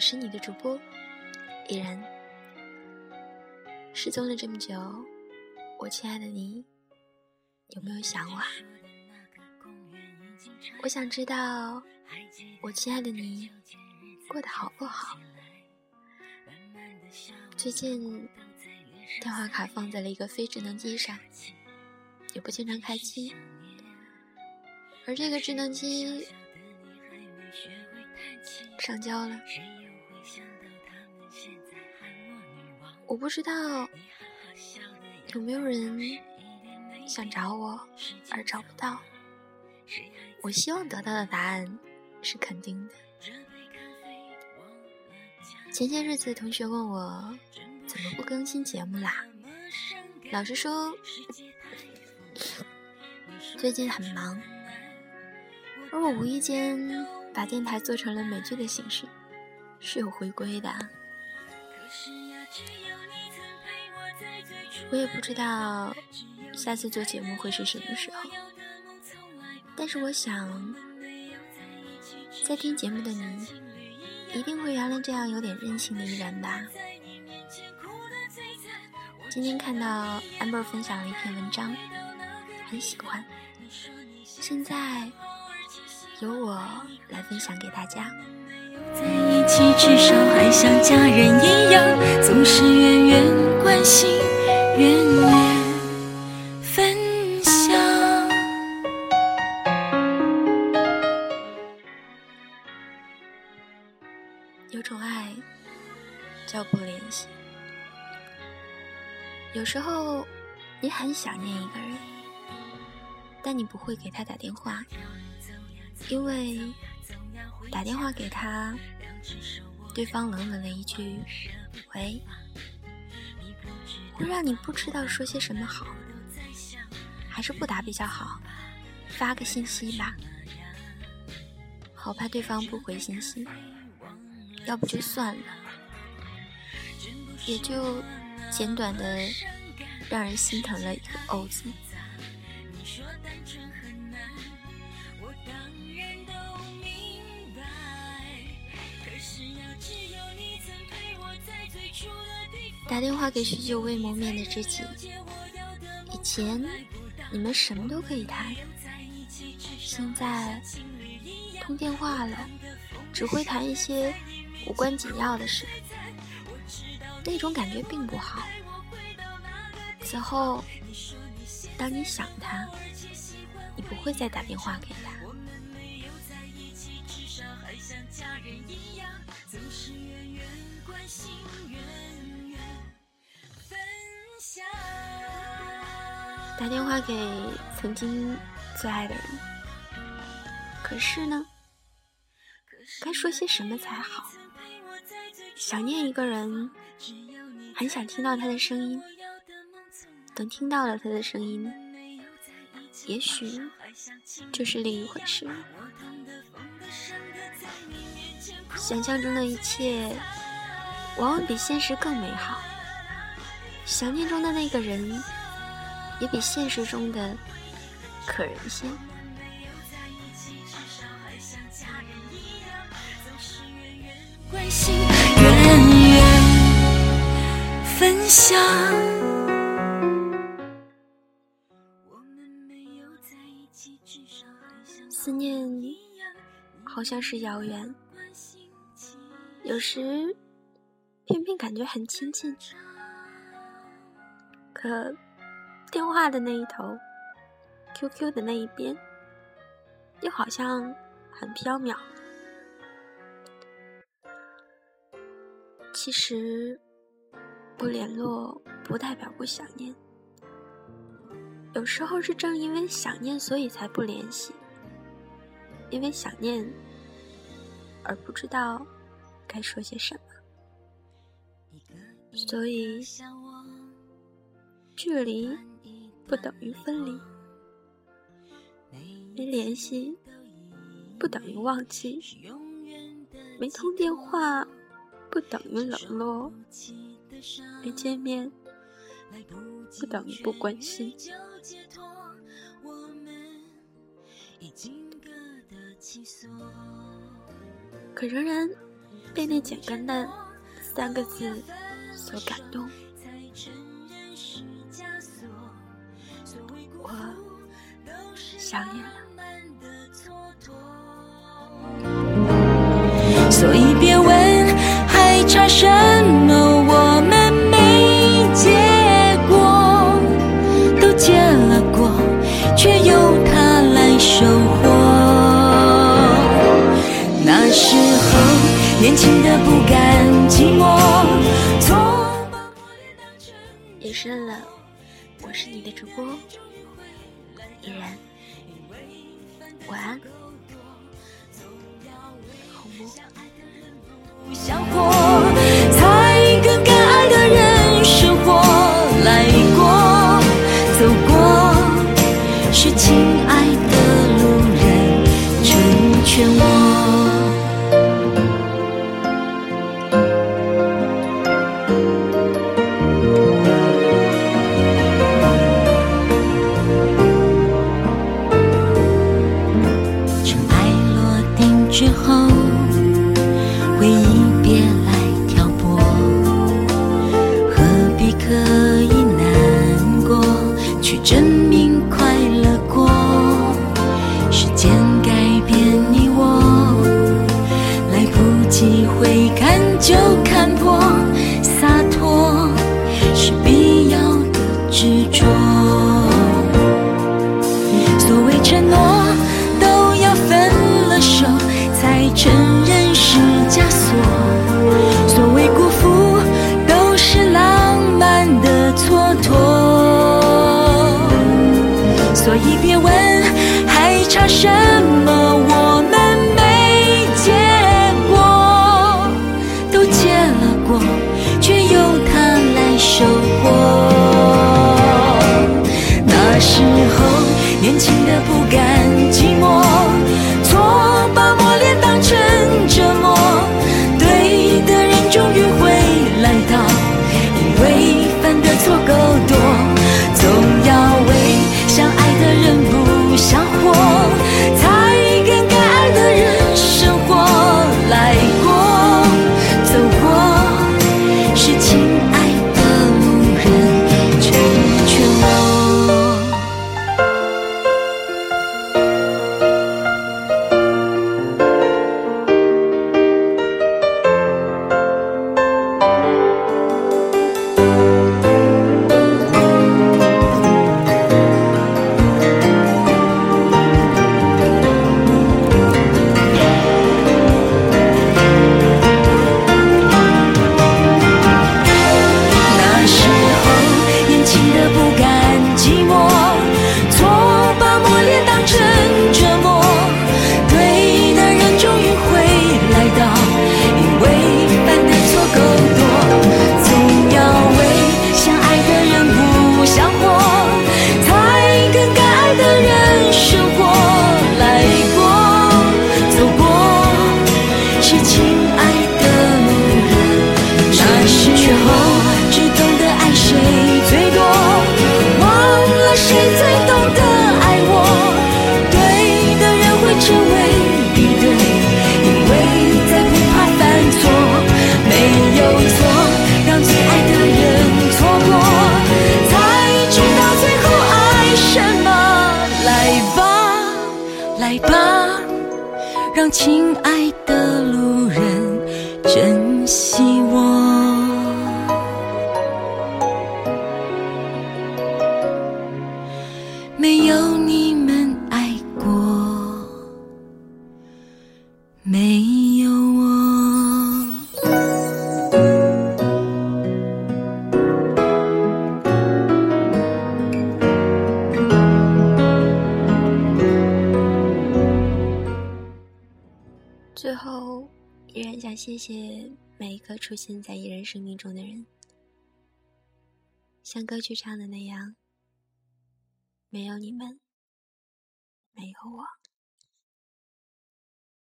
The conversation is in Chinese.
是你的主播依然。失踪了这么久，我亲爱的你有没有想我？我想知道，我亲爱的你过得好不好？最近电话卡放在了一个非智能机上，也不经常开机，而这个智能机上交了。我不知道有没有人想找我而找不到。我希望得到的答案是肯定的。前些日子，同学问我怎么不更新节目啦？老实说，最近很忙，而我无意间把电台做成了美剧的形式，是有回归的。我也不知道下次做节目会是什么时候，但是我想，在听节目的你，一定会原谅这样有点任性的依然吧。今天看到 amber 分享了一篇文章，很喜欢，现在由我来分享给大家。在一起，至少还像家人一样，总是远远关心。远远分享。有种爱叫不联系。有时候你很想念一个人，但你不会给他打电话，因为打电话给他，对方冷冷的一句“喂”。会让你不知道说些什么好，还是不打比较好，发个信息吧，好怕对方不回信息，要不就算了，也就简短的让人心疼了一个“哦”字。打电话给许久未谋面的知己，以前你们什么都可以谈，现在通电话了，只会谈一些无关紧要的事，那种感觉并不好。此后，当你想他，你不会再打电话给他。打电话给曾经最爱的人，可是呢，该说些什么才好？想念一个人，很想听到他的声音。等听到了他的声音，也许就是另一回事。想象中的一切，往往比现实更美好。想念中的那个人。也比现实中的可人些。远远分享。思念好像是遥远，有时偏偏感觉很亲近，可。电话的那一头，QQ 的那一边，又好像很飘渺。其实，不联络不代表不想念，有时候是正因为想念，所以才不联系。因为想念，而不知道该说些什么，所以距离。不等于分离，没联系，不等于忘记，没通电话，不等于冷落。没见面。不等于不关心。可仍然被那简单的三个字所感动。想念了，所以别问还差什么，我们没结果，都结了果，却由他来收获。那时候年轻的不甘寂寞，错把我也删了，我是你的主播依然。晚安。亲爱最后依然想谢谢每一个出现在一人生命中的人。像歌曲唱的那样没有你们没有我。